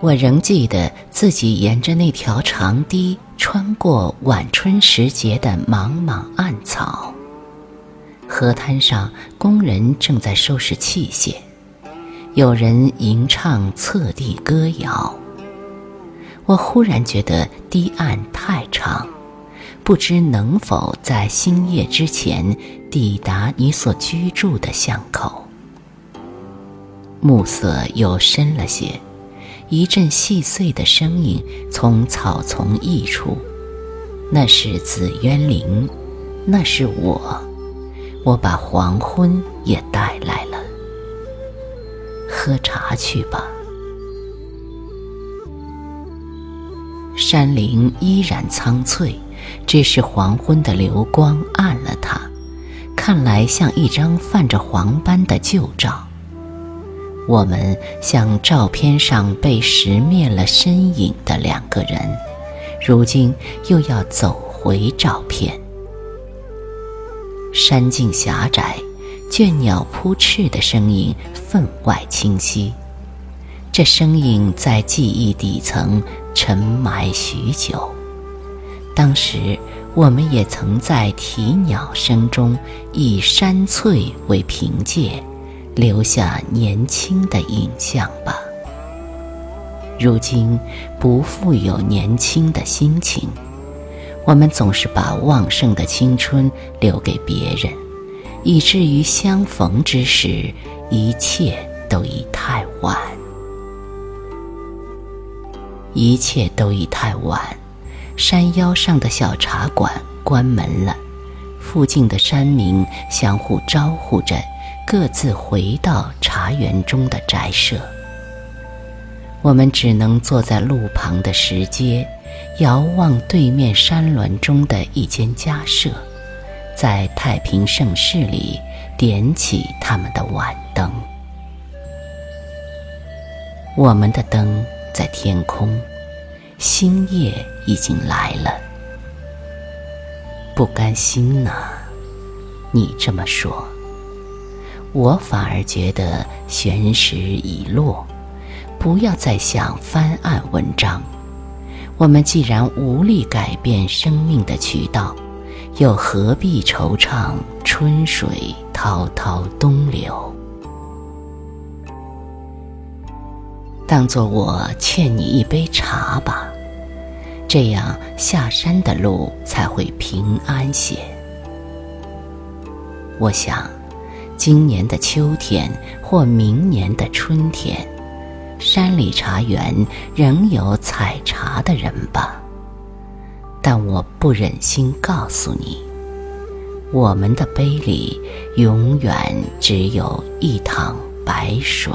我仍记得自己沿着那条长堤，穿过晚春时节的茫茫暗草。河滩上，工人正在收拾器械，有人吟唱侧地歌谣。我忽然觉得堤岸太长，不知能否在星夜之前抵达你所居住的巷口。暮色又深了些。一阵细碎的声音从草丛溢出，那是紫渊灵，那是我，我把黄昏也带来了。喝茶去吧。山林依然苍翠，只是黄昏的流光暗了它，看来像一张泛着黄斑的旧照。我们像照片上被石灭了身影的两个人，如今又要走回照片。山径狭窄，倦鸟扑翅的声音分外清晰。这声音在记忆底层沉埋许久。当时我们也曾在啼鸟声中，以山翠为凭借。留下年轻的影像吧。如今不复有年轻的心情，我们总是把旺盛的青春留给别人，以至于相逢之时，一切都已太晚。一切都已太晚，山腰上的小茶馆关门了，附近的山民相互招呼着。各自回到茶园中的宅舍，我们只能坐在路旁的石阶，遥望对面山峦中的一间家舍，在太平盛世里点起他们的晚灯。我们的灯在天空，星夜已经来了。不甘心呢，你这么说。我反而觉得玄石已落，不要再想翻案文章。我们既然无力改变生命的渠道，又何必惆怅春水滔滔东流？当做我欠你一杯茶吧，这样下山的路才会平安些。我想。今年的秋天或明年的春天，山里茶园仍有采茶的人吧。但我不忍心告诉你，我们的杯里永远只有一塘白水。